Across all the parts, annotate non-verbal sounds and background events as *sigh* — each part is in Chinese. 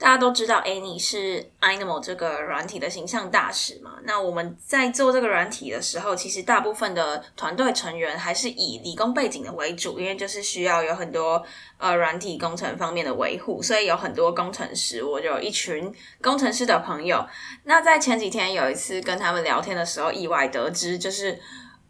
大家都知道，Annie 是 Animal 这个软体的形象大使嘛。那我们在做这个软体的时候，其实大部分的团队成员还是以理工背景的为主，因为就是需要有很多呃软体工程方面的维护，所以有很多工程师。我就有一群工程师的朋友。那在前几天有一次跟他们聊天的时候，意外得知就是。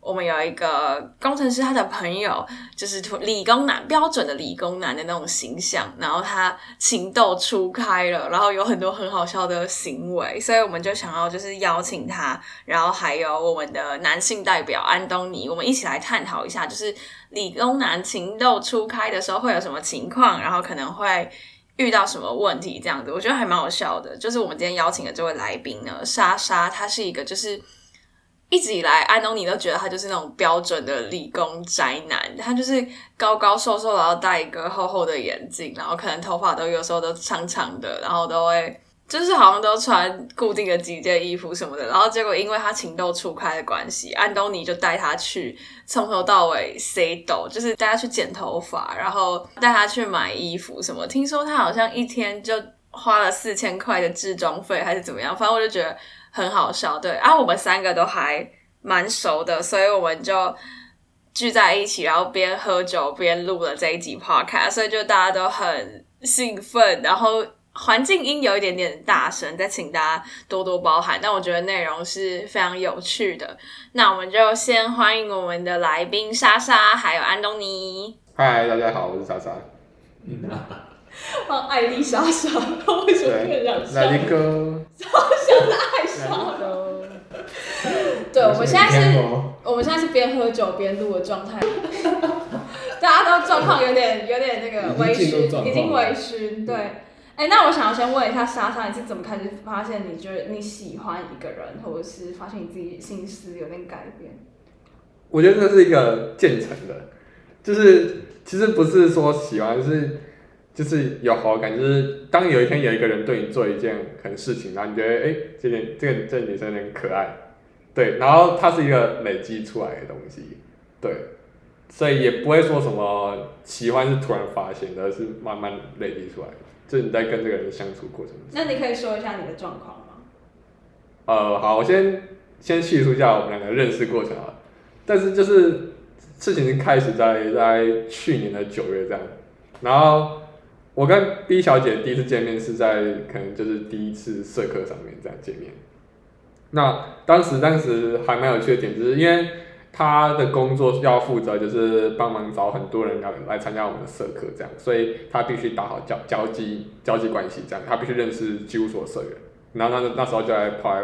我们有一个工程师，他的朋友就是理工男，标准的理工男的那种形象，然后他情窦初开了，然后有很多很好笑的行为，所以我们就想要就是邀请他，然后还有我们的男性代表安东尼，我们一起来探讨一下，就是理工男情窦初开的时候会有什么情况，然后可能会遇到什么问题，这样子，我觉得还蛮好笑的。就是我们今天邀请的这位来宾呢，莎莎，他是一个就是。一直以来，安东尼都觉得他就是那种标准的理工宅男，他就是高高瘦瘦，然后戴一个厚厚的眼镜，然后可能头发都有时候都长长的，然后都会就是好像都穿固定的几件衣服什么的。然后结果因为他情窦初开的关系，安东尼就带他去从头到尾 say 抖，就是带他去剪头发，然后带他去买衣服什么。听说他好像一天就花了四千块的置装费，还是怎么样？反正我就觉得。很好笑，对啊，我们三个都还蛮熟的，所以我们就聚在一起，然后边喝酒边录了这一集 podcast，所以就大家都很兴奋，然后环境音有一点点大声，再请大家多多包涵。但我觉得内容是非常有趣的，那我们就先欢迎我们的来宾莎莎，还有安东尼。嗨，大家好，我是莎莎。嗯啊，*laughs* 艾丽莎莎，为什么变这样？来一个，好像是艾莎。对，我们现在是，我们现在是边喝酒边录的状态。*laughs* 大家都状况有点有点那个微醺，已经微醺。对，哎、欸，那我想要先问一下莎莎，你是怎么开始发现你觉得你喜欢一个人，或者是发现你自己心思有点改变？我觉得这是一个渐层的，就是其实不是说喜欢是。就是有好感，就是当有一天有一个人对你做一件很事情，然后你觉得哎，这件这个这个女生有点可爱，对，然后它是一个累积出来的东西，对，所以也不会说什么喜欢是突然发现的，而是慢慢累积出来的，就是你在跟这个人相处过程。那你可以说一下你的状况吗？呃，好，我先先叙述一下我们两个认识过程啊，但是就是事情开始在在去年的九月这样，然后。我跟 B 小姐第一次见面是在可能就是第一次社课上面这样见面。那当时当时还蛮有趣的点，就是因为她的工作要负责就是帮忙找很多人来来参加我们的社课这样，所以她必须打好交交际交际关系这样，她必须认识几乎所有社员。然后那那时候就来跑来，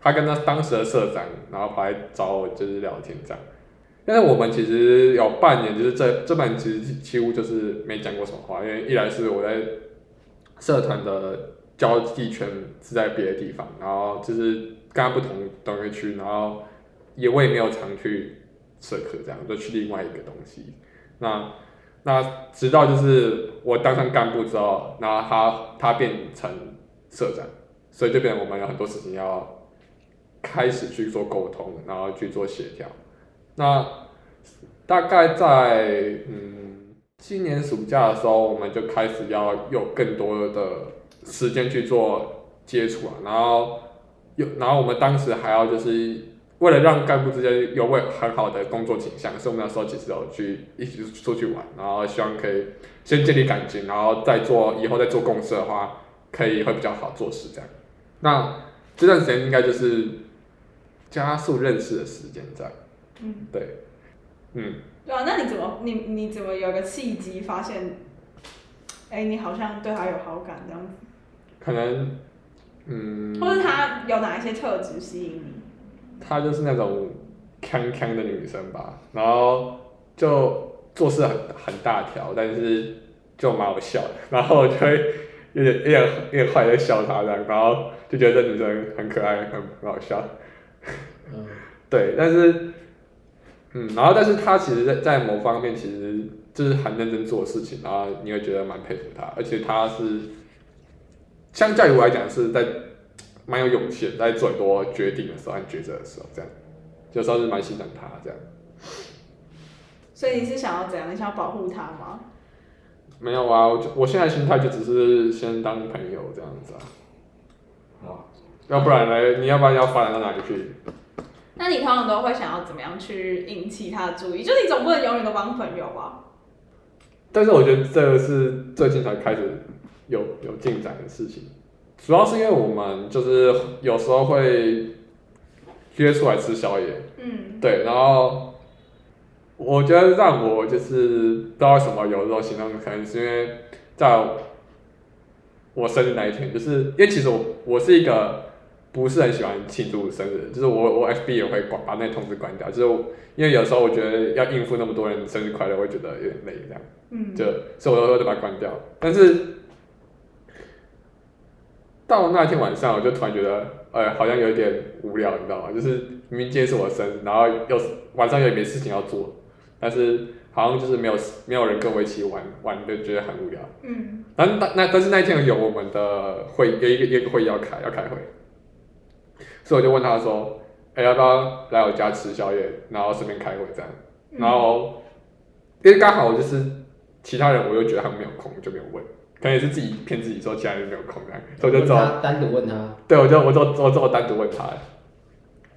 她跟她当时的社长，然后跑来找我就是聊天这样。但是我们其实有半年，就是这这半年其实几乎就是没讲过什么话，因为一来是我在社团的交际圈是在别的地方，然后就是跟他不同同一个区，然后也我也没有常去社课这样，就去另外一个东西。那那直到就是我当上干部之后，然后他他变成社长，所以这边我们有很多事情要开始去做沟通，然后去做协调。那大概在嗯今年暑假的时候，我们就开始要有更多的时间去做接触啊，然后有然后我们当时还要就是为了让干部之间有位很好的工作景象，所以我们那时候其实有去一起出去玩，然后希望可以先建立感情，然后再做以后再做共事的话，可以会比较好做事这样。那这段时间应该就是加速认识的时间这样。嗯，对，嗯，对啊，那你怎么，你你怎么有个契机发现，哎，你好像对他有好感这样子？可能，嗯，或者他有哪一些特质吸引你？他就是那种锵锵的女生吧，然后就做事很很大条，但是就蛮好笑的，然后我就会有点有点有点坏在笑他这样，然后就觉得这女生很可爱，很很好笑。嗯，对，但是。嗯，然后但是他其实在在某方面其实就是很认真做事情，然后你会觉得蛮佩服他，而且他是相较于我来讲是在蛮有勇气的，在做很多决定的时候和抉择的时候，这样，有时候是蛮欣赏他这样。所以你是想要怎样？你想要保护他吗？没有啊，我我现在心态就只是先当朋友这样子啊。哇，要不然呢？你要不然要发展到哪里去？那你通常都会想要怎么样去引起他的注意？就你总不能永远都帮朋友吧？但是我觉得这个是最近才开始有有进展的事情，主要是因为我们就是有时候会约出来吃宵夜，嗯，对，然后我觉得让我就是不知道为什么有这种行动，可能是因为在我生日那一天，就是因为其实我我是一个。不是很喜欢庆祝生日，就是我我 FB 也会关把那通知关掉，就是因为有时候我觉得要应付那么多人生日快乐，我会觉得有点累这样，嗯，就所以我都会把它关掉。但是到那天晚上，我就突然觉得，哎，好像有点无聊，你知道吗？就是明明今天是我生日，然后又晚上又没事情要做，但是好像就是没有没有人跟我一起玩玩，就觉得很无聊。嗯，然后那那但是那一天有我们的会有一个一个会议要开要开会。所以我就问他说：“哎、欸，要不要来我家吃宵夜，然后顺便开会这样？”然后因为刚好就是其他人，我又觉得他们没有空，就没有问。可能也是自己骗自己说其他人没有空这样，所以我就找单独问他。对，我就我就我就我单独问他。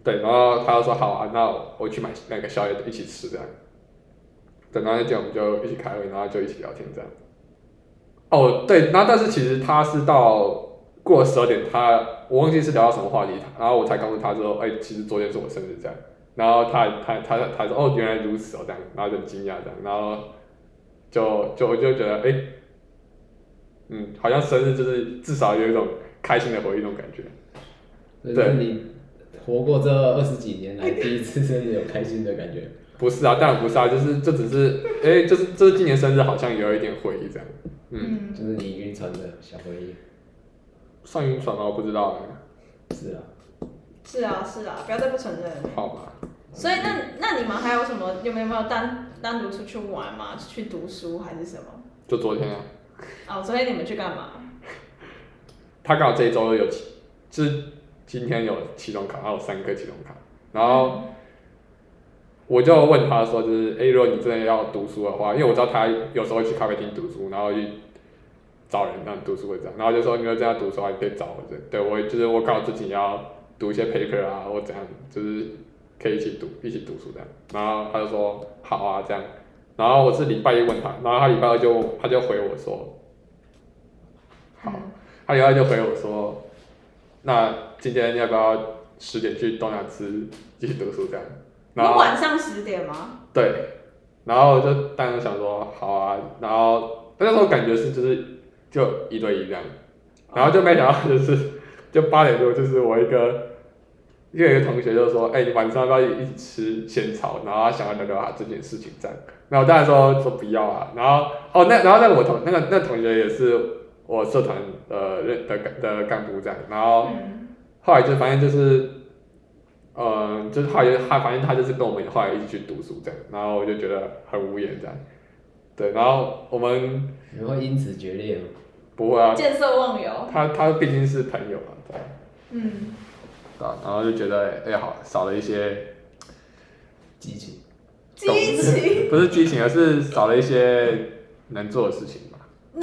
对，然后他就说：“好啊，那我去买那个宵夜一起吃这样。”等到那天我们就一起开会，然后就一起聊天这样。哦，对，然后但是其实他是到。过了十二点，他我忘记是聊到什么话题，然后我才告诉他说：“哎、欸，其实昨天是我生日。”这样，然后他他他他说：“哦，原来如此哦。”这样，然后就很惊讶这样，然后就就我就觉得哎、欸，嗯，好像生日就是至少有一种开心的回忆那种感觉。对，你活过这二十几年来第一次生日有开心的感觉？不是啊，当然不是啊，就是这只是哎、欸，就是这是今年生日好像有一点回忆这样，嗯，就是你晕船的小回忆。算晕船吗？我不知道是啊，是啊，是啊，不要再不承认。好吧。所以那那你们还有什么？有没有没有单单独出去玩吗？去读书还是什么？就昨天啊。哦，昨天你们去干嘛？他刚好这一周有期，就是今天有期中考，还有三个期中考，然后我就问他说，就是哎、欸，如果你真的要读书的话，因为我知道他有时候会去咖啡厅读书，然后去。找人让你读书会这样，然后就说，你要这样读书的话，你可以找我这，对我就是我搞自己要读一些 paper 啊，或怎样，就是可以一起读一起读书这样。然后他就说好啊这样，然后我是礼拜一问他，然后他礼拜二就他就回我说好，他礼拜二就回我说，那今天要不要十点去东亚吃继续读书这样？然后晚上十点吗？对，然后我就当时想说好啊，然后那时候感觉是就是。就一对一这样，然后就没想到就是，就八点多就是我一个，又有一个同学就说，哎、你晚上要不要一起吃仙草？然后他想要聊聊他这件事情这样，然后我当然说说不要啊，然后哦那然后那个我同那个那同学也是我社团的认的的干部这样，然后后来就发现就是，呃，就是后来他反正他就是跟我们后来一起去读书这样，然后我就觉得很无言这样。对，然后我们你会因此决裂吗？不会啊，见色忘友。他他毕竟是朋友嘛，对。嗯。啊，然后就觉得哎好，少了一些激情。激情。*laughs* 不是激情，而是少了一些能做的事情吧。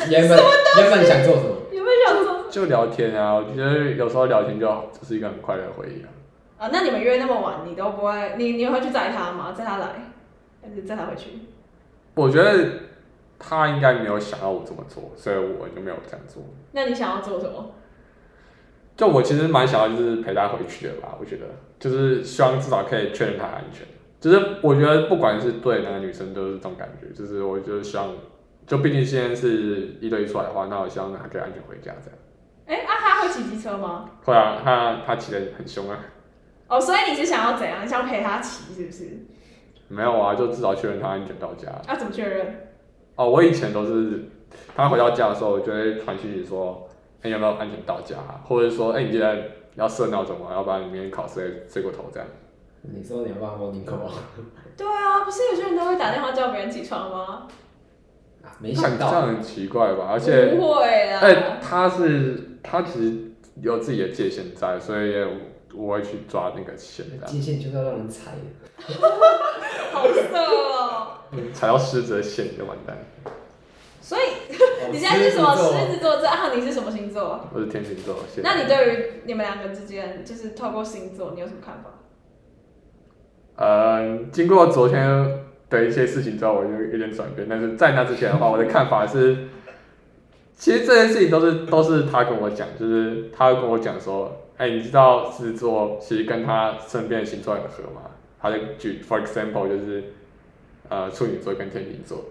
原本原本想做什么？原本想做。就聊天啊，我觉得有时候聊天就就是一个很快乐的回忆啊。啊，那你们约那么晚，你都不会，你你会去载他吗？载他来，还是载他回去？我觉得他应该没有想要我这么做，所以我就没有这样做。那你想要做什么？就我其实蛮想要，就是陪他回去的吧。我觉得，就是希望至少可以确认他安全。就是我觉得不管是对男女生都是这种感觉。就是我就是希望，就毕竟现在是一对一出来的话，那我希望他可以安全回家这样。哎、欸，啊，他会骑机车吗？会啊，他他骑的很凶啊。哦，所以你是想要怎样？你想陪他骑是不是？没有啊，就至少确认他安全到家。啊，怎么确认？哦，我以前都是他回到家的时候，我就会传讯息说，哎、欸，有没有安全到家？或者说，哎、欸，你记得要设闹钟啊，要不然你明天考试会睡过头这样。你说你要帮我 morning call？对啊，不是有些人都会打电话叫别人起床吗？啊，没想到，这样很奇怪吧？而且不会啊。哎，他是他其实有自己的界限在，所以我会去抓那个线。界限就是要让人踩。*laughs* 好色哦！踩到狮子的线你就完蛋。所以你现在是什么狮子座？这啊，你是什么星座？我是天秤座。那你对于你们两个之间，就是透过星座，你有什么看法？呃，经过昨天的一些事情之后，我就有点转变。但是在那之前的话，我的看法是，其实这件事情都是都是他跟我讲，就是他会跟我讲说，哎、欸，你知道狮子座其实跟他身边的星座很合吗？他就举，for example，就是呃处女座跟天秤座。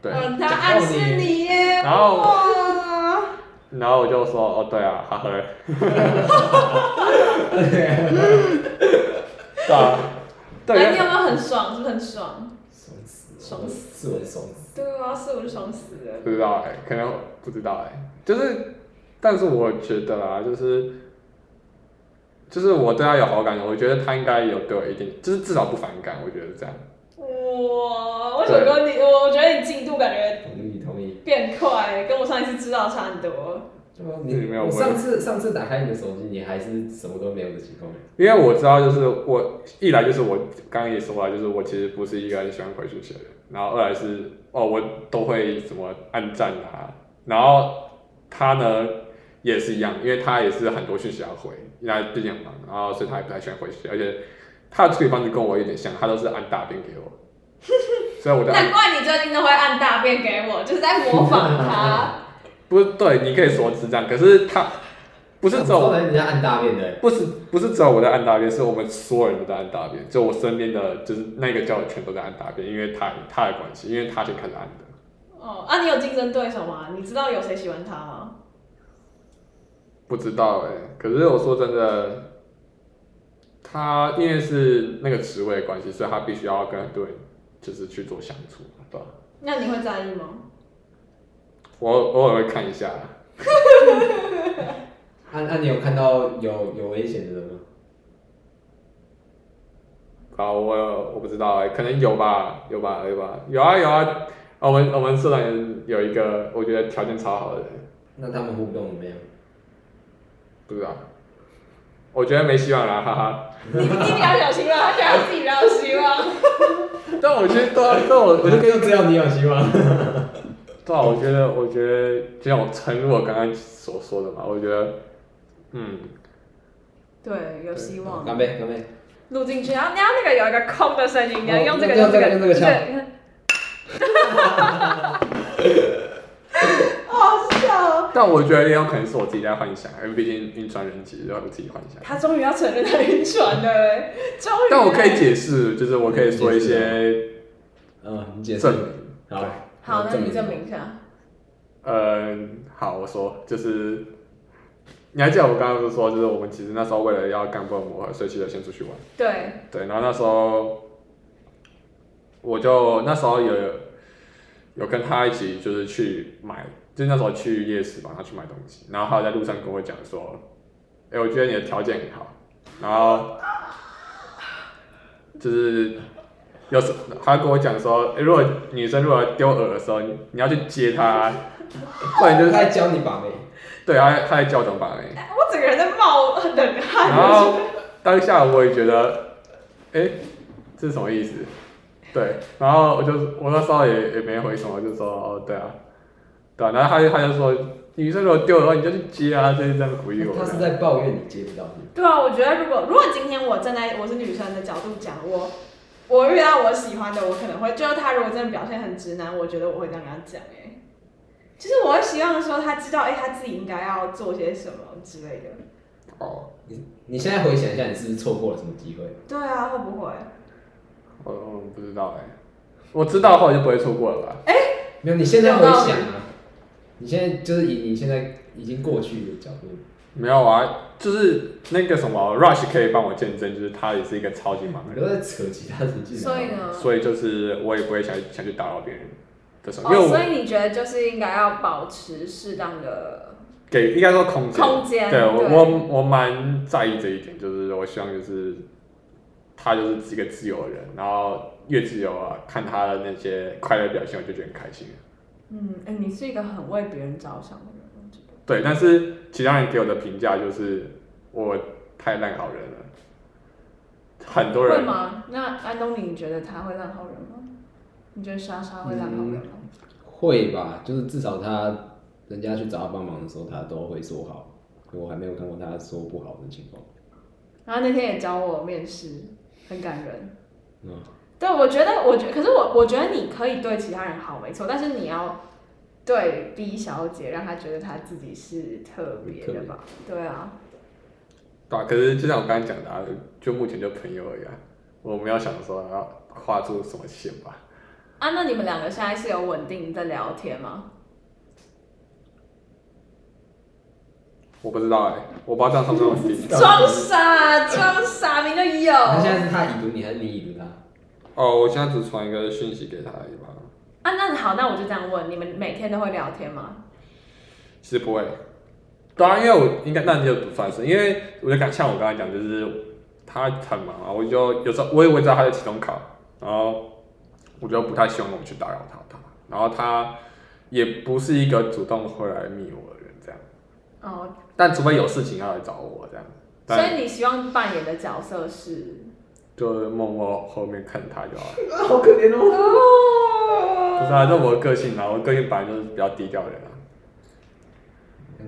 对，嗯、他暗示你耶。然后，哇然后我就说，哦，对啊，哈呵。*laughs* 对啊。对，你有没有很爽？是不是很爽？爽死！爽死！是我爽死！对啊，是我就爽死了。不知道哎、欸，可能不知道哎、欸，就是，但是我觉得啦，就是，就是我对他有好感，我觉得他应该有对我一定，就是至少不反感，我觉得这样。哇，为什么你？我我觉得你进度感觉同意同意变快，跟我上一次知道差很多。你没有？我上次上次打开你的手机，你还是什么都没有的情况。因为我知道，就是我一来就是我刚刚也说了，就是我其实不是一个很喜欢回讯息的人。然后二来是哦，我都会怎么按赞啊。然后他呢也是一样，因为他也是很多讯息要回，因为他毕竟很忙，然后所以他也不太喜欢回讯息，而且他的处理方式跟我有点像，他都是按大便给我。*laughs* 所以我难怪你最近都会按大便给我，就是在模仿他。*laughs* 不是对，你可以说是这样，可是他不是只有人家按大便的，不是不是只有我在按大便，是我们所有人都在按大便，就我身边的就是那个教友圈都在按大便，因为他他的关系，因为他先开始按的。哦，啊，你有竞争对手吗？你知道有谁喜欢他吗？不知道哎、欸，可是我说真的，他因为是那个职位的关系，所以他必须要跟很多人就是去做相处，对吧？那你会在意吗？我偶尔会看一下。那 *laughs* 那、啊啊、你有看到有有危险的人吗？啊，我我不知道哎、欸，可能有吧，有吧，有吧，有啊有啊。我们我们社团有一个我觉得条件超好的人。那他们互动怎么样？不知道。我觉得没希望了，哈哈。你你比较有希望，他觉得自己比较有希望。但我觉得，但我我就跟只有你有希望。*laughs* 对啊，我觉得，我觉得，就像我诚如我刚刚所说的嘛，我觉得，嗯，对，有希望。干杯，干杯。录进去，然后你要那个有一个空的声音，你要用这个，用这个，用这个敲。好 *laughs* 笑。但我觉得也有可能是我自己在幻想，因为毕竟晕船人其实都要自己幻想。他终于要承认他晕船了，终于。但我可以解释，就是我可以说一些，嗯，你解释。好。好，那你证明一下。嗯，好，我说就是，你还记得我刚刚不是说，就是我们其实那时候为了要干部磨合，所以其实先出去玩。对。对，然后那时候，我就那时候有有跟他一起就是去买，就那时候去夜市帮他去买东西，然后他在路上跟我讲说，哎、欸，我觉得你的条件很好，然后就是。有时他跟我讲说，欸，如果女生如果丢饵的时候，你你要去接她，不然就是他在教你把妹。对，他他在教我怎么把妹。我整个人在冒冷汗。然后当下我也觉得，哎、欸，这是什么意思？对，然后我就我那时候也也没回什么，就说哦，对啊，对啊，然后他就他就说，女生如果丢的话，你就去接啊，就是这样鼓励我。他是在抱怨你接不到。对啊，我觉得如果如果今天我站在我是女生的角度讲我。我遇到我喜欢的，我可能会，就是他如果真的表现很直男，我觉得我会这样跟他讲，哎，就是我会希望说他知道，哎，他自己应该要做些什么之类的。哦，你你现在回想一下，你是不是错过了什么机会？对啊，会不会？我我不知道哎，我知道的话就不会错过了吧？哎，没有，你现在回想啊，你现在就是以你现在已经过去的角度。没有啊，就是那个什么 Rush 可以帮我见证，就是他也是一个超级忙的人。都在扯其他事情。所以呢？所以就是我也不会想想去打扰别人的什么。哦，所以你觉得就是应该要保持适当的给，应该说空间。空间。对我我我蛮在意这一点，就是我希望就是他就是一个自由的人，然后越自由啊，看他的那些快乐表现，我就觉得很开心。嗯，哎、欸，你是一个很为别人着想的人，我觉得。对，但是其他人给我的评价就是我太烂好人了。很多人会吗？那安东尼，你觉得他会烂好人吗？你觉得莎莎会烂好人吗？嗯，会吧，就是至少他人家去找他帮忙的时候，他都会说好。我还没有看过他说不好的情况。然后那天也教我面试，很感人。嗯。对，我觉得，我觉得，可是我我觉得你可以对其他人好，没错，但是你要对 B 小姐，让她觉得她自己是特别的吧？对啊。对啊，可是就像我刚才讲的，啊，就目前就朋友而已啊，我没有想说要画出什么线吧。啊，那你们两个现在是有稳定在聊天吗？我不知道哎，欸，我不知道这样算不算稳定。*laughs* 装傻，装傻，明就有。那现在是他已读你，还是你已读他？哦，我现在只传一个讯息给他而已吧。啊，那好，那我就这样问，你们每天都会聊天吗？其实不会。当然，因为我应该那你就不算是，因为我就刚像我刚才讲，就是他很忙啊，我就有时候我也会知道他在期中考，然后我就不太希望我去打扰他他，然后他也不是一个主动会来密我的人这样。哦。但除非有事情要来找我这样。所以你希望扮演的角色是？就默默后面看他就好了。*laughs* 好可怜哦。*laughs* 不是啊，这我的个性啊，我个性本来就是比较低调的人啊。嗯，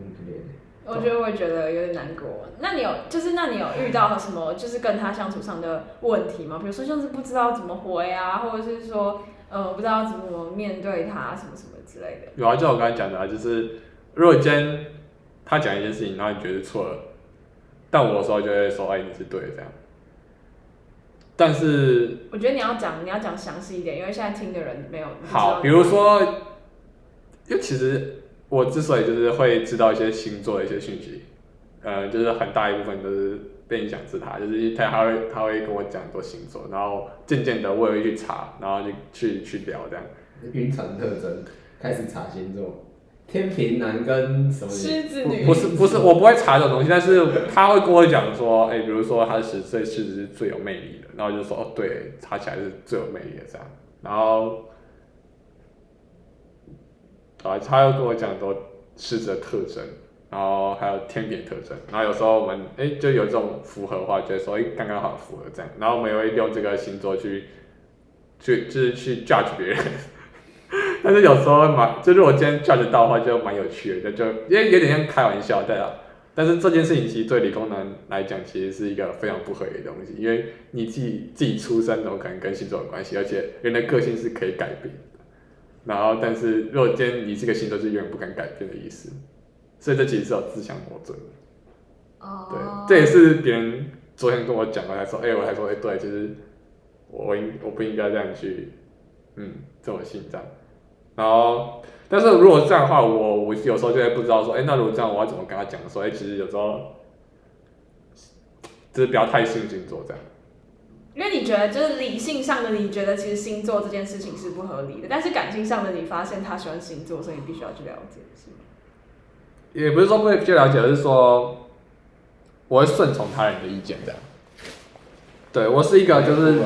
我觉得我也觉得有点难过。那你有，就是那你有遇到什么，就是跟他相处上的问题吗？比如说像是不知道怎么回啊，或者是说，呃，不知道怎么面对他，什么什么之类的。有啊，就我刚才讲的啊，就是如果今天他讲一件事情，然后你觉得错了，但我的时候就会说，哎，你是对的这样。但是，我觉得你要讲，你要讲详细一点，因为现在听的人没有。好，比如说，因为其实我之所以就是会知道一些星座的一些讯息，呃，就是很大一部分都是被影响自他，就是他他会他会跟我讲很多星座，然后渐渐的我也会去查，然后就去去聊这样。晕船特征，开始查星座。天平男跟什么狮子女？不是不是，我不会查这种东西，但是他会跟我讲说，哎、欸，比如说他十岁，狮子是最有魅力的，然后就说，哦，对，查起来是最有魅力的这样，然后，啊，他又跟我讲说狮子的特征，然后还有天秤特征，然后有时候我们哎、欸、就有这种符合的话，觉得说哎刚刚好符合这样，然后我们也会用这个星座去，去就是去 judge 别人。但是有时候蛮，就是我今天 judge 到的话，就蛮有趣的，就就因为有点像开玩笑，对啊。但是这件事情其实对理工男来讲，其实是一个非常不合理的东西，因为你自己自己出生，怎么可能跟星座有关系？而且人的个性是可以改变的。然后，但是如果今天你这个星座是永远不敢改变的意思，所以这其实是有自相矛盾的。哦。对，这也是别人昨天跟我讲了，他说，哎、欸，我还说，哎、欸，对，就是我应我不应该这样去，嗯，这么信这样。然后，但是如果这样的话，我我有时候就会不知道说，哎，那如果这样，我要怎么跟他讲？说，哎，其实有时候就是不要太信星座这样。因为你觉得，就是理性上的，你觉得其实星座这件事情是不合理的，但是感性上的，你发现他喜欢星座，所以你必须要去了解，是吗？也不是说不会去了解，而是说我会顺从他人的意见这样。对，我是一个就是。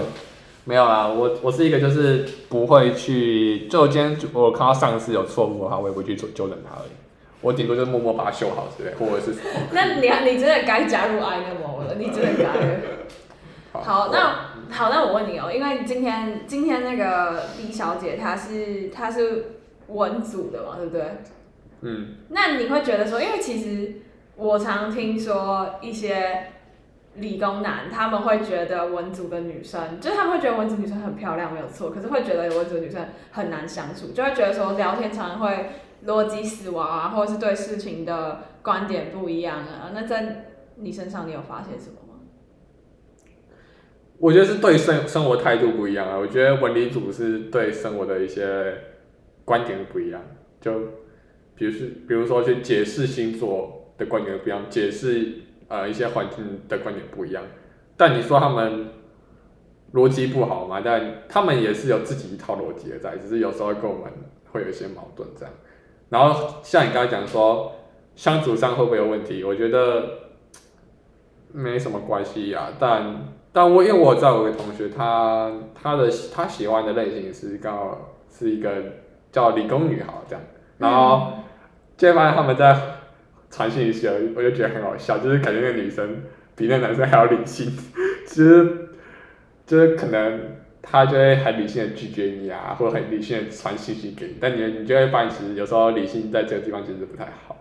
没有啦，我我是一个就是不会去，就今天我看到上司有错误的话，我也不会去纠纠正他而已。我顶多就是默默把它修好之类，或者是。*laughs* 那你你真的该加入 I know 了，你真的该了。*laughs* 好，好，那好，那我问你哦，因为今天今天那个 B 小姐她是她是文组的嘛，对不对？嗯。那你会觉得说，因为其实我常听说一些。理工男他们会觉得文组的女生，就是他们会觉得文组女生很漂亮，没有错。可是会觉得文组女生很难相处，就会觉得说聊天常常会逻辑死亡啊，或者是对事情的观点不一样啊。那在你身上，你有发现什么吗？我觉得是对生生活态度不一样啊。我觉得文理组是对生活的一些观点不一样，就比如是比如说去解释星座的观点不一样，解释。呃，一些环境的观点不一样，但你说他们逻辑不好嘛？但他们也是有自己一套逻辑的在，只是有时候跟我们会有一些矛盾这样。然后像你刚才讲说相处上会不会有问题？我觉得没什么关系呀，但但我因为我知道有个同学他，他他的他喜欢的类型是刚好是一个叫理工女孩这样，然后就发现他们在传讯息，我就觉得很好笑，就是感觉那个女生比那男生还要理性，其 *laughs* 实就是可能他就会很理性的拒绝你啊，或者很理性的传信息给你，但你你就会发现其实有时候理性在这个地方其实不太好。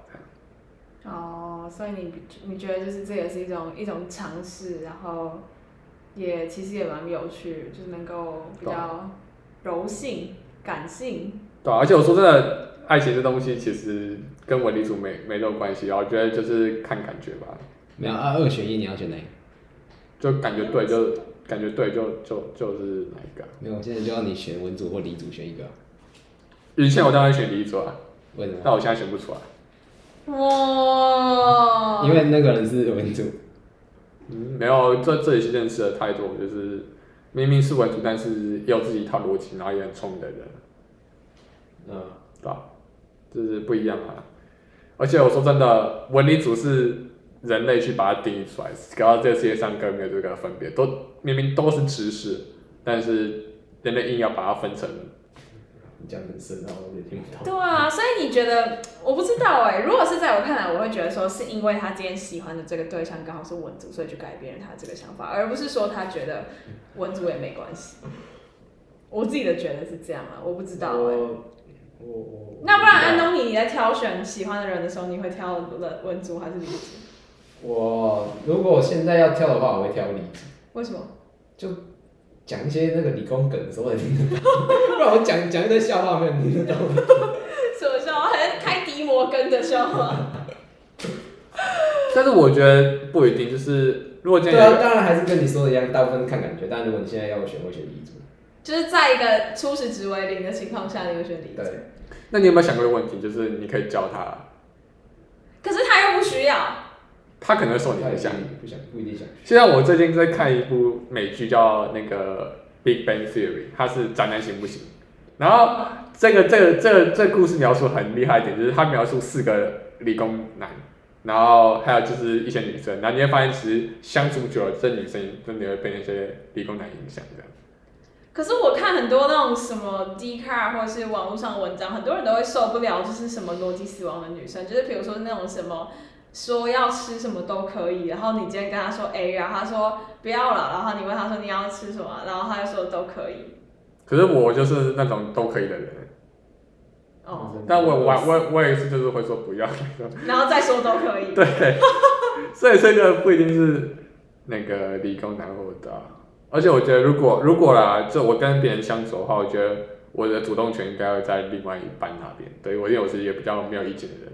哦，所以你你觉得就是这也是一种一种尝试，然后也其实也蛮有趣，就是能够比较柔性、感性。对啊，而且我说真的，爱情这东西其实跟文理组没没有关系，我觉得就是看感觉吧。没有啊，二选一你要选哪一个？就感觉对就感觉对就就就是哪一个？没有，我现在就要你选文组或理组选一个。以前我当然选理组啊，为什么？但我现在选不出来。哇！因为那个人是文组，嗯，没有，这这里是认识的太多，就是明明是文组，但是也有自己一套逻辑，然后也很聪明的人，嗯，对吧？就是不一样啊。而且我说真的，文理组是人类去把它定义出来，搞到这个世界上根本没有这个分别，都明明都是知识，但是人类硬要把它分成。讲很深，然后我也听不懂。对啊，所以你觉得？我不知道哎、欸。如果是在我看来，我会觉得说，是因为他今天喜欢的这个对象刚好是文组，所以就改变了他这个想法，而不是说他觉得文组也没关系。我自己的觉得是这样啊，我不知道哎、欸。那不然安东尼，你在挑选喜欢的人的时候，你会挑文文竹还是理组？我如果我现在要挑的话，我会挑理组。为什么？就。讲一些那个理工梗的时候，不然我讲讲一堆笑话，没有听得懂。什么笑话？还是开迪摩根的笑话？但是我觉得不一定，就是如果今天对啊，当然还是跟你说的一样，大部分看感觉。但如果你现在要我选，我选理组。就是在一个初始值为零的情况下，你会选理解。对。那你有没有想过一个问题？就是你可以教他，可是他又不需要。他可能会受你影响，不想不一定想。现在我最近在看一部美剧，叫那个《Big Bang Theory》，它是宅男行不行？然后这个这个这个这个故事描述很厉害一点，就是他描述四个理工男，然后还有就是一些女生，然后你会发现其实相处久了，这女生真的会被那些理工男影响这样。可是我看很多那种什么 Dcard 或者是网络上的文章，很多人都会受不了，就是什么逻辑死亡的女生，就是比如说那种什么。说要吃什么都可以，然后你今天跟他说 A，然后他说不要了，然后你问他说你要吃什么，然后他就说都可以。可是我就是那种都可以的人。哦。但我我我我也是就是会说不要。然后再说都可以。对。*laughs* 所以这个不一定是那个理工男或的，而且我觉得如果如果啦，就我跟别人相处的话，我觉得我的主动权应该会在另外一半那边。对，我因为我是一个比较没有意见的人。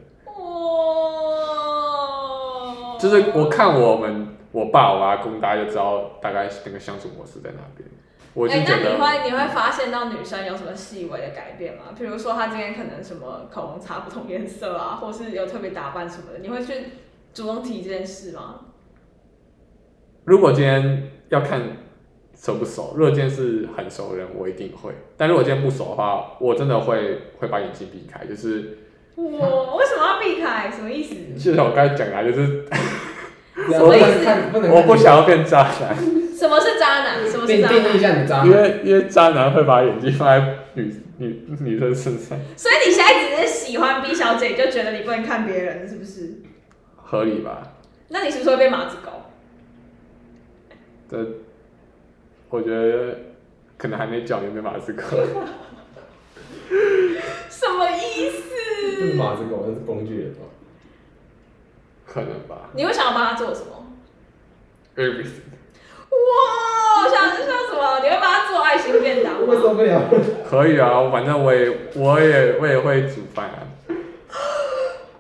就是我看我们我爸我阿公，大家就知道大概那个相处模式在哪边。我就觉得、欸、那你会你会发现到女生有什么细微的改变吗？比如说她今天可能什么口红擦不同颜色啊，或是有特别打扮什么的，你会去主动提这件事吗？如果今天要看熟不熟，如果今天是很熟的人，我一定会。但如果今天不熟的话，我真的会会把眼睛避开，就是。我为什么要避开？什么意思？*laughs* 就像我刚才讲啊，就是什么意思？我不想要变渣男。什么是渣男？什么是渣男？定义一下你渣男。因为因为渣男会把眼睛放在女女女生身上。所以你现在只是喜欢 B 小姐，就觉得你不能看别人，是不是？合理吧？那你是不是会变马子狗？这，我觉得可能还没讲，就变马斯克。*laughs* 什么意思？是马子狗，那是工具人吧？可能吧。你会想要帮他做什么？Everything。哇，我想是像什么？你会帮他做爱心便当吗？我受不了。可以啊，反正我也，我也，我也会煮饭啊。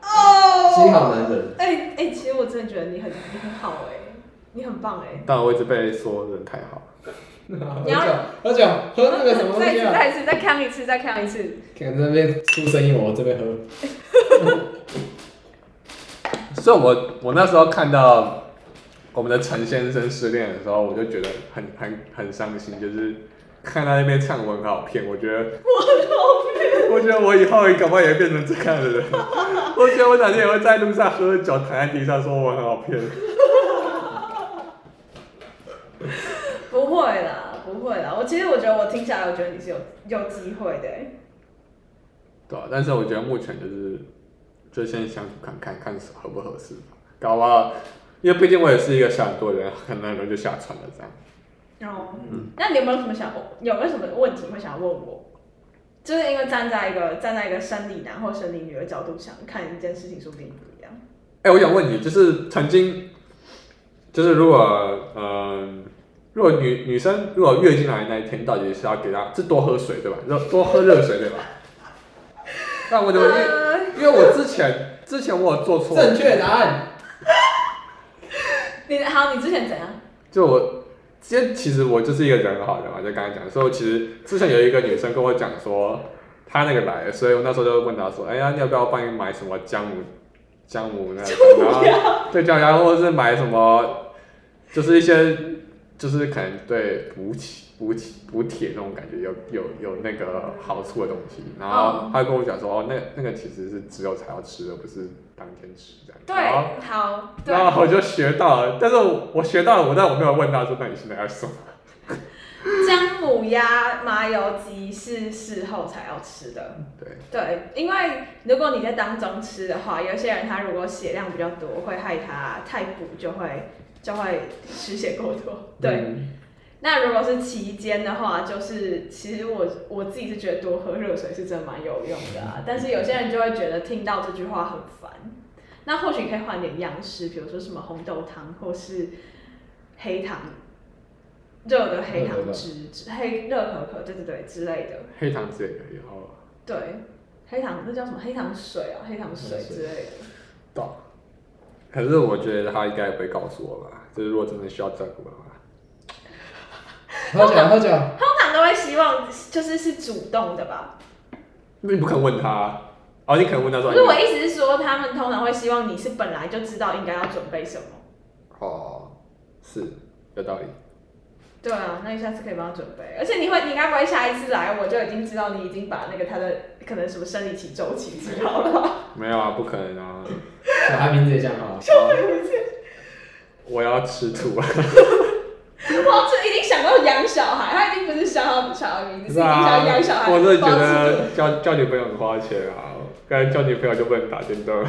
哦。心好男人。哎、欸、哎、欸，其实我真的觉得你很你很好哎、欸，你很棒哎、欸。但我一直被说人太好。*laughs* 你要喝酒，喝那个什么东西啊？再一次，再看一次，再看一次。看这边出声音，我这边喝。*laughs* 所以我我那时候看到我们的陈先生失恋的时候，我就觉得很很很伤心，就是看他那边唱文很好骗，我觉得我很好骗，我觉得我以后也搞不好也会变成这样的人，我觉得我哪天也会在路上喝酒，躺在地上说我很好骗。不会啦，我其实我觉得我听起来，我觉得你是有有机会的。对啊，但是我觉得目前就是就先相处看看看合不合适吧，搞不好，因为毕竟我也是一个想很多人，很多人就下船了这样。哦，嗯，那你有没有什么想有没有什么问题会想问我？就是因为站在一个站在一个生理男或生理女的角度想看一件事情，说不定不一样。哎、欸，我想问你，就是曾经，就是如果嗯、呃，如果女女生如果月经来那一天，到底是要给她是多喝水对吧？*laughs* 热多喝热水对吧？那我就因为、呃、因为我之前之前我有做错正确答案。*laughs* 你好，你之前怎样？就我。今天其实我就是一个人很好的嘛，就刚才讲，所以其实之前有一个女生跟我讲说，她那个来了，所以我那时候就问她说，哎呀，你要不要帮你买什么姜母，姜母那个，然后对姜母，或者是买什么，就是一些，就是可能对补气。补铁补铁那种感觉有有有那个好处的东西，然后他跟我讲说哦，那那个其实是只有才要吃的，不是当天吃这样。对，好。然后我就学到了，但是我，我学到了，我但我没有问他说，那你现在要什么？*laughs* 姜母鸭麻油鸡是事后才要吃的。对。对，因为如果你在当中吃的话，有些人他如果血量比较多，会害他太补，就会就会失血过多。对。嗯那如果是期间的话，就是其实我我自己是觉得多喝热水是真的蛮有用的啊。但是有些人就会觉得听到这句话很烦。那或许可以换点样式，比如说什么红豆汤，或是黑糖热的黑糖汁、黑热可可，对对对之类的。黑糖汁也可以哦。对，黑糖那叫什么？黑糖水啊，黑糖水之类的。对。可是我觉得他应该也不会告诉我吧？就是如果真的需要照顾的话。喝酒，喝酒。通常都会希望就是是主动的吧？那你不肯问他，哦，你可能问他说。不是我意思是说，他们通常会希望你是本来就知道应该要准备什么。哦，是有道理。对啊，那你下次可以帮他准备，而且你会，你应该不会下一次来我就已经知道你已经把那个他的可能什么生理期周期知道了。没有啊，不可能啊。小孩名字也这样啊。小孩名字。我要吃土啊。哇，这已经想到养小孩，他一定不是想要小孩名字，是已经想要养小孩。我是觉得交交女朋友很花钱啊，刚才交女朋友就不能打电动。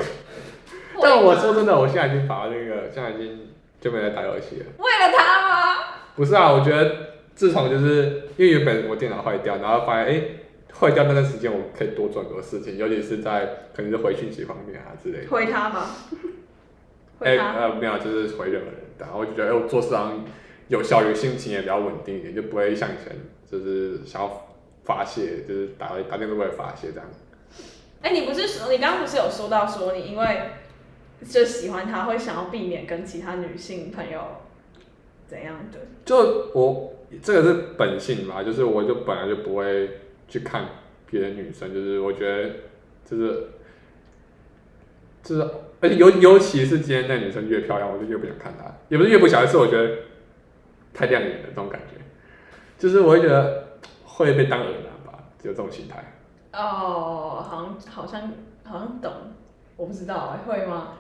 但我说真的，我现在已经把那个，现在已经就没来打游戏了。为了他吗？不是啊，我觉得自从就是因为原本我电脑坏掉，然后发现哎坏掉那段时间我可以多做很多事情，尤其是在可能是回讯息方面啊之类的。回他吗？*laughs* 哎呃没有，就是回任何人，然后我就觉得哎我做事上。有效率，心情也比较稳定一点，就不会像以前就是想要发泄，就是打打电话为了发泄这样。哎、欸，你不是说你刚刚不是有说到说你因为就喜欢他，会想要避免跟其他女性朋友怎样的？就我这个是本性吧，就是我就本来就不会去看别的女生，就是我觉得就是就是，而且尤尤其是今天那女生越漂亮，我就越不想看她，也不是越不想，是我觉得。太亮眼了，这种感觉，就是我会觉得会被当耳男吧，就这种心态。哦，好像好像好像懂，我不知道哎，会吗？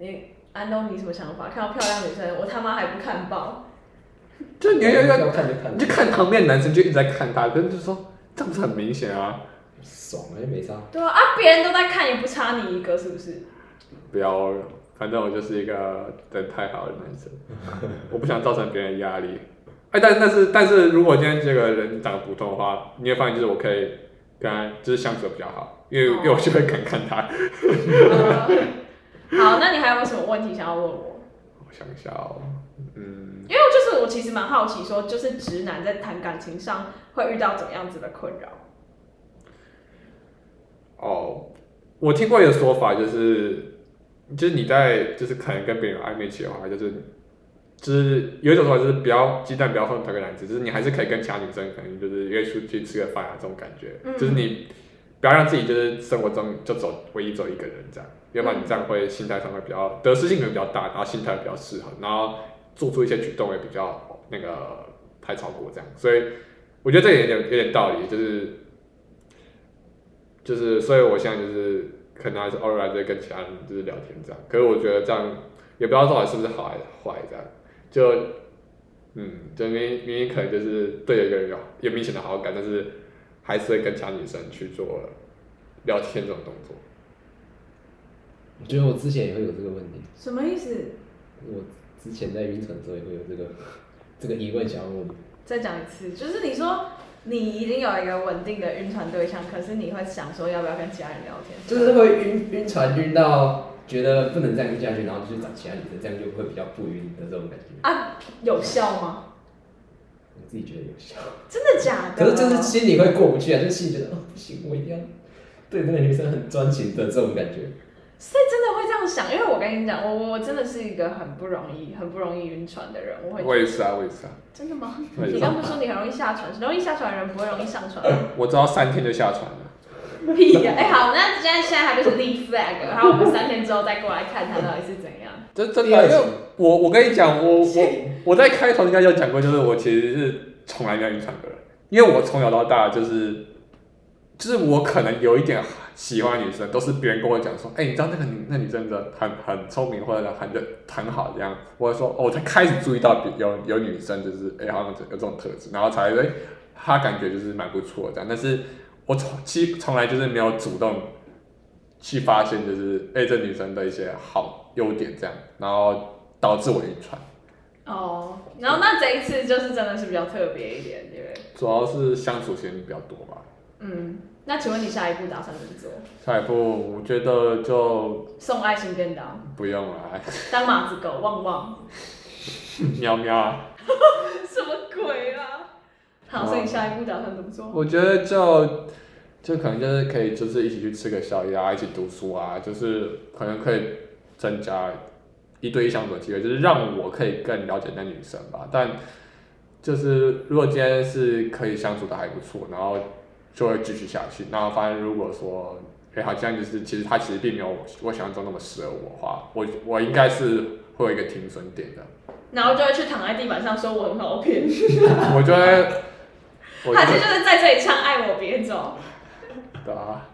你安东尼什么想法？看到漂亮女生，我他妈还不看报？*laughs* 就你要要要看就看，就看旁边男生就一直在看他，可是就说这不是很明显啊，爽啊，又没啥。对啊，啊，别人都在看，也不差你一个，是不是？不要。反正我就是一个人太好的男生，我不想造成别人压力。哎，但但是但是如果今天这个人长得普通的话，你会发现就是我可以跟他就是相处的比较好，因为、哦、因为我就会敢看他。*laughs* 好，那你还有没有什么问题想要问我？我想一下哦，嗯，因为就是我其实蛮好奇，说就是直男在谈感情上会遇到怎么样子的困扰？哦，我听过一个说法就是。就是你在就是可能跟别人暧昧期的话，就是就是有一种说法就是不要鸡蛋不要放同一个篮子，就是你还是可以跟其他女生可能就是约出去吃个饭啊这种感觉，嗯、就是你不要让自己就是生活中就走唯一走一个人这样，要不然你这样会心态上会比较得失心可能比较大，然后心态比较适合，然后做出一些举动也比较那个太超过这样，所以我觉得这也有点有点道理，就是就是所以我现在就是。可能还是偶尔在跟其他人就是聊天这样，可是我觉得这样也不知道到底是不是好还是坏这样，就嗯，就明明明可能就是对一个人有有明显的好感，但是还是会跟其他女生去做聊天这种动作。我觉得我之前也会有这个问题。什么意思？我之前在晕船的时候也会有这个 *laughs* 这个疑问想要问。再讲一次，就是你说你已经有一个稳定的晕船对象，可是你会想说要不要跟其他人聊天？就是会晕晕船晕到觉得不能再晕下去，然后就去找其他女生，这样就会比较不晕的这种感觉。啊，有效吗？我自己觉得有效。真的假的？可是就是心里会过不去啊，就是心里觉得哦不行，我一定要对那个女生很专情的这种感觉。所以真的会这样想，因为我跟你讲，我我真的是一个很不容易、很不容易晕船的人。我会。我也是啊，我也是啊。真的吗？你刚不是说你很容易下船？容易下船的人不会容易上船。*laughs* 我知道三天就下船了。屁呀！哎，好，那现在现在还就是立 flag，然后我们三天之后再过来看他到底是怎样。这真的，因为我我跟你讲，我我我在开头应该就讲过，就是我其实是从来没有晕船的人，因为我从小到大就是。就是我可能有一点喜欢女生，都是别人跟我讲说，哎、欸，你知道那个女那女生的很很聪明或者很很好这样，我说哦，我才开始注意到有有女生就是哎、欸，好像有这种特质，然后才哎，她感觉就是蛮不错这样，但是我从其实从来就是没有主动去发现就是哎、欸，这女生的一些好优点这样，然后导致我晕船。哦，然后那这一次就是真的是比较特别一点，对不对？主要是相处时间比较多吧。嗯，那请问你下一步打算怎么做？下一步，我觉得就送爱心便当。不用了。当马子狗旺旺。喵喵啊！*laughs* 什么鬼啊？好，所以你下一步打算怎么做？我觉得就就可能就是可以，就是一起去吃个宵夜啊，一起读书啊，就是可能可以增加一对一相处的机会，就是让我可以更了解那女生吧。但就是如果今天是可以相处的还不错，然后。就会继续下去，然后发现如果说，哎，好像就是其实他其实并没有我想象中那么适合我的话，我我应该是会有一个停损点的。然后就会去躺在地板上说我很好骗。*laughs* 我觉得，他其实就是在这里唱爱我别走。对啊。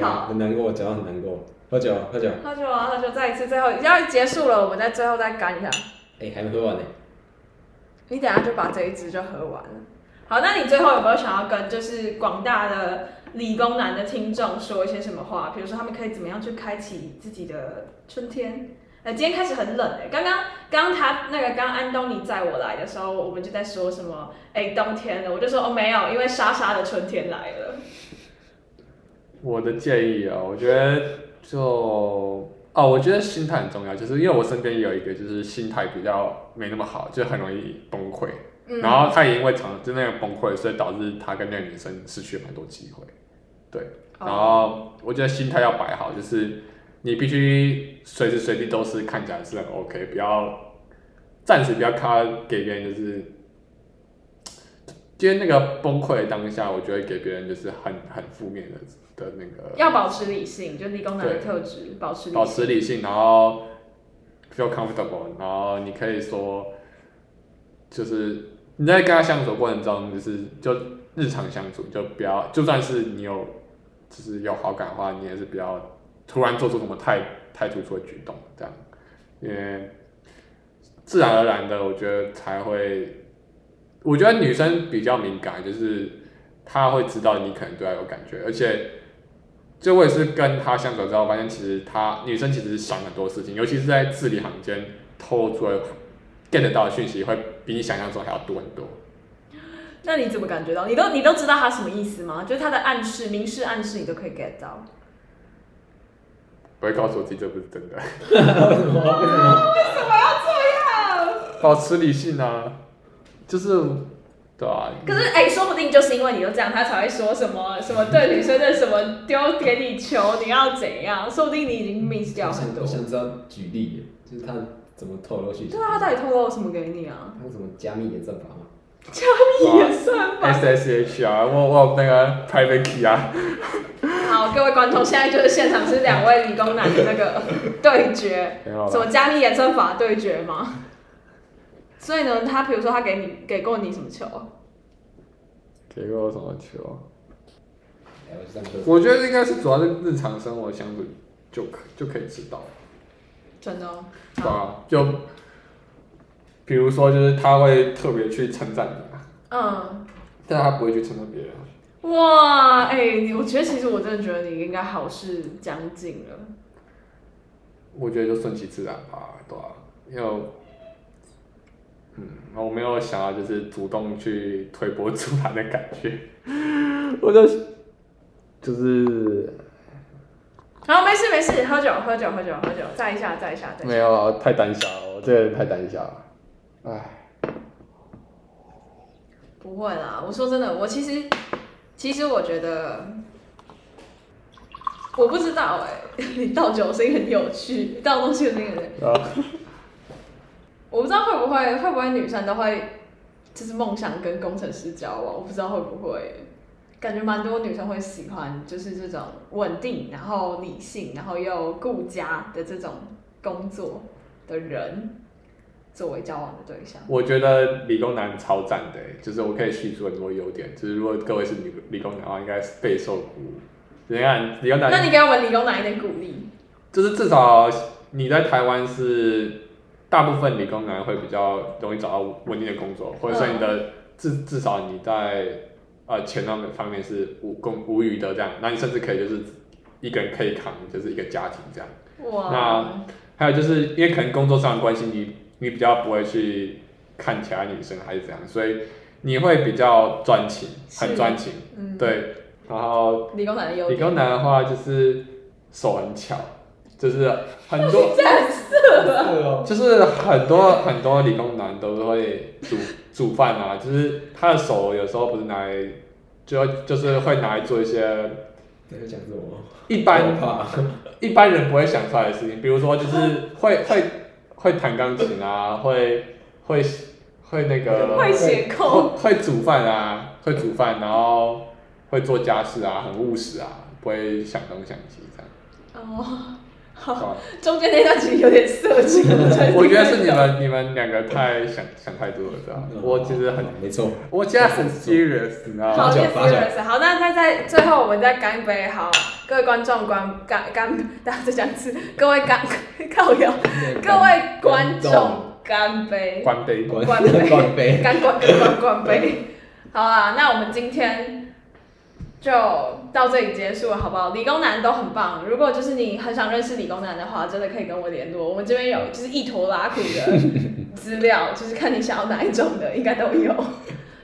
好。很难过，我讲很难过。喝酒，喝酒。喝酒啊，喝酒！再一次，最后要结束了，我们再最后再干一下。哎，还没喝完呢。你等下就把这一支就喝完了。好，那你最后有没有想要跟就是广大的理工男的听众说一些什么话？比如说他们可以怎么样去开启自己的春天？呃，今天开始很冷哎、欸，刚刚刚刚他那个刚刚安东尼载我来的时候，我们就在说什么？哎、欸，冬天了，我就说哦没有，因为莎莎的春天来了。我的建议啊，我觉得就哦，我觉得心态很重要，就是因为我身边有一个就是心态比较没那么好，就很容易崩溃。然后他也因为长就那个崩溃，所以导致他跟那个女生失去了蛮多机会。对，然后我觉得心态要摆好，就是你必须随时随地都是看起来是很 OK，不要暂时不要看给别人就是今天那个崩溃的当下，我觉得给别人就是很很负面的的那个。要保持理性，就理工男的特质，保持保持理性，然后 feel comfortable，然后你可以说就是。你在跟他相处的过程中，就是就日常相处，就不要，就算是你有，就是有好感的话，你也是不要突然做出什么太太突出的举动，这样，因为自然而然的，我觉得才会，我觉得女生比较敏感，就是她会知道你可能对她有感觉，而且，就我也是跟他相处之后，发现其实他女生其实想很多事情，尤其是在字里行间透露出来。get 到的讯息会比你想象中还要多很多。那你怎么感觉到？你都你都知道他什么意思吗？就是他的暗示，明示暗示，你都可以 get 到。不会告诉我自己这不是真的。*laughs* 为什么？为什么要这样？保持理性啊，就是对啊。可是哎、欸，说不定就是因为你都这样，他才会说什么什么对女生的什么丢给你球，你要怎样？说不定你已经 miss 掉很多。我想知道举例，就是他。怎么透露信息？对啊，他到底透露什么给你啊？他有什么加密演算法吗？加密演算法？*laughs* S S H 啊，我我那个 private key 啊。好，各位观众，现在就是现场是两位理工男的那个 *laughs* 对决，什么加密演算法对决吗？所以呢，他比如说他给你给过你什么球？给过我什么球？我觉得应该是主要是日常生活相处就可就可以知道。真的、哦，对啊，就比如说就是他会特别去称赞你，嗯，但他不会去称赞别人。哇，哎、欸，我觉得其实我真的觉得你应该好事将近了。我觉得就顺其自然吧，对吧、啊？因为，嗯，我没有想要就是主动去推波助澜的感觉，*laughs* 我就就是，好，没事没事，喝酒喝酒喝酒喝酒，再一下再一下再一下。没有啊，太胆小了，我这个人太胆小了，唉，不会啦，我说真的，我其实。其实我觉得，我不知道哎、欸，你倒酒声音很有趣，倒东西的那个人。会会不会女生都会就是梦想跟工程师交往，我不知道会不会，感觉蛮多女生会喜欢就是这种稳定，然后理性，然后又顾家的这种工作的人。作为交往的对象，我觉得理工男超赞的，就是我可以叙述很多优点。就是如果各位是理理工男的话，应该是备受鼓舞。你看理工男，那你给我们理工男一点鼓励。就是至少你在台湾是大部分理工男会比较容易找到稳定的工作，或者说你的至、嗯、至少你在呃钱方面方面是无工无余的这样，那你甚至可以就是一个人可以扛就是一个家庭这样。哇。那还有就是因为可能工作上的关系你。你比较不会去看其他女生还是怎样，所以你会比较专情，很专情，嗯，对。然后理工男的优，理工男的话就是手很巧，就是很多，*laughs* 就是很多很多理工男都会煮煮饭啊，就是他的手有时候不是拿来，就就是会拿来做一些，在讲什么？一般 *laughs* 一般人不会想出来的事情，比如说就是会会。会弹钢琴啊，会会会那个会写扣，会煮饭啊，会煮饭，然后会做家事啊，很务实啊，不会想东想西这样。哦，好，中间那段其实有点色情。*laughs* 我觉得是你们你们两个太想想太多了，对吧？我其实很没错，我现在很 serious，你知道吗？好，serious。好，那那在最后我们再干一杯，好。各位观众观干干，大家再讲一次。各位干靠友，各位观众干杯，干杯，干杯，干杯，干干干干杯。好啊，那我们今天就到这里结束了，好不好？理工男都很棒。如果就是你很想认识理工男的话，真的可以跟我联络。我们这边有就是一坨拉苦的 *laughs* 资料，就是看你想要哪一种的，应该都有。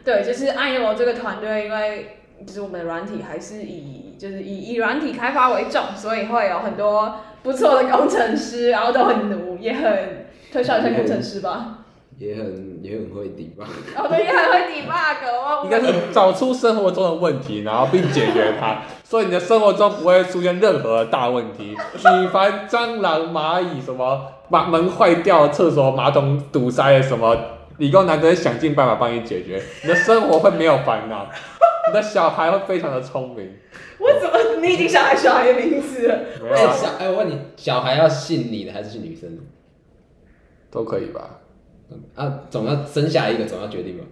对，就是爱我这个团队，因为。就是我们的软体还是以就是以以软体开发为重，所以会有很多不错的工程师，然后都很努，也很推销一下工程师吧，也很也很会 debug。哦，对，也很会 debug 哦。*laughs* 应该是找出生活中的问题，然后并解决它，*laughs* 所以你的生活中不会出现任何的大问题，举凡蟑螂、蚂蚁什么，把门坏掉、厕所马桶堵塞什么，理工男都会想尽办法帮你解决，*laughs* 你的生活会没有烦恼。你的小孩会非常的聪明。我怎么？你已经想孩小孩的名字了？哎、啊欸，小哎，我问你，小孩要姓你的还是姓女生的？都可以吧？啊，总要生下一个，总要决定吧？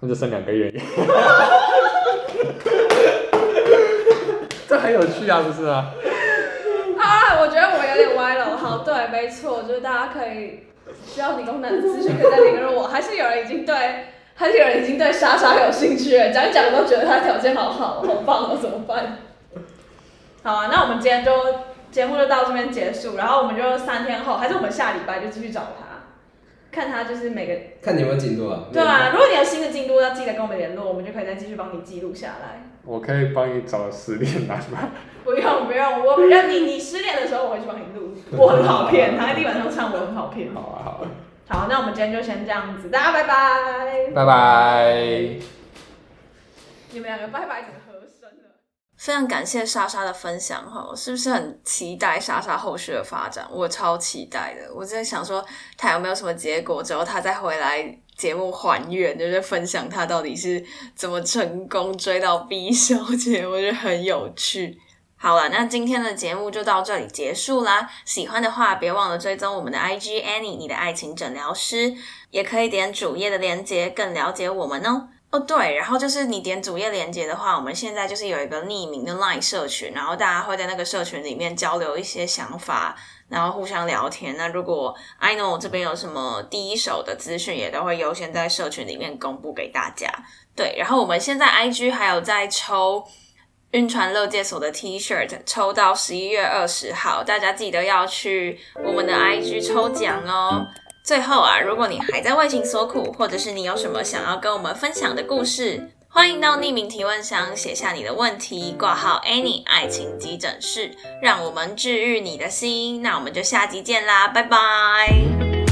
那就生两个月。*laughs* 这很有趣啊，不是吗？啊，我觉得我有点歪了。好，对，没错，就是大家可以需要理工男的资讯，可以再联络我。还是有人已经对。还是有人已经对莎莎有兴趣了，讲讲都觉得她条件好好，好棒哦，怎么办？好啊，那我们今天就节目就到这边结束，然后我们就三天后，还是我们下礼拜就继续找他，看他就是每个看你有没有进度啊？对啊，如果你有新的进度，要记得跟我们联络，我们就可以再继续帮你记录下来。我可以帮你找失恋男吗？不用不用，我让你你失恋的时候，我会去帮你录，*laughs* 我很好骗，他在地板上唱，我很好骗。好啊好啊。好，那我们今天就先这样子，大家拜拜，拜拜。你们两个拜拜？非常感谢莎莎的分享哈，是不是很期待莎莎后续的发展？我超期待的，我在想说她有没有什么结果之后，她再回来节目还原，就是分享她到底是怎么成功追到 B 小姐，我觉得很有趣。好了，那今天的节目就到这里结束啦。喜欢的话，别忘了追踪我们的 IG Annie，你的爱情诊疗师，也可以点主页的链接，更了解我们哦。哦，对，然后就是你点主页连接的话，我们现在就是有一个匿名的 LINE 社群，然后大家会在那个社群里面交流一些想法，然后互相聊天。那如果 I know 这边有什么第一手的资讯，也都会优先在社群里面公布给大家。对，然后我们现在 IG 还有在抽晕船乐界所的 T-shirt，抽到十一月二十号，大家记得要去我们的 IG 抽奖哦。最后啊，如果你还在为情所苦，或者是你有什么想要跟我们分享的故事，欢迎到匿名提问箱写下你的问题，挂号 Any 爱情急诊室，让我们治愈你的心。那我们就下集见啦，拜拜。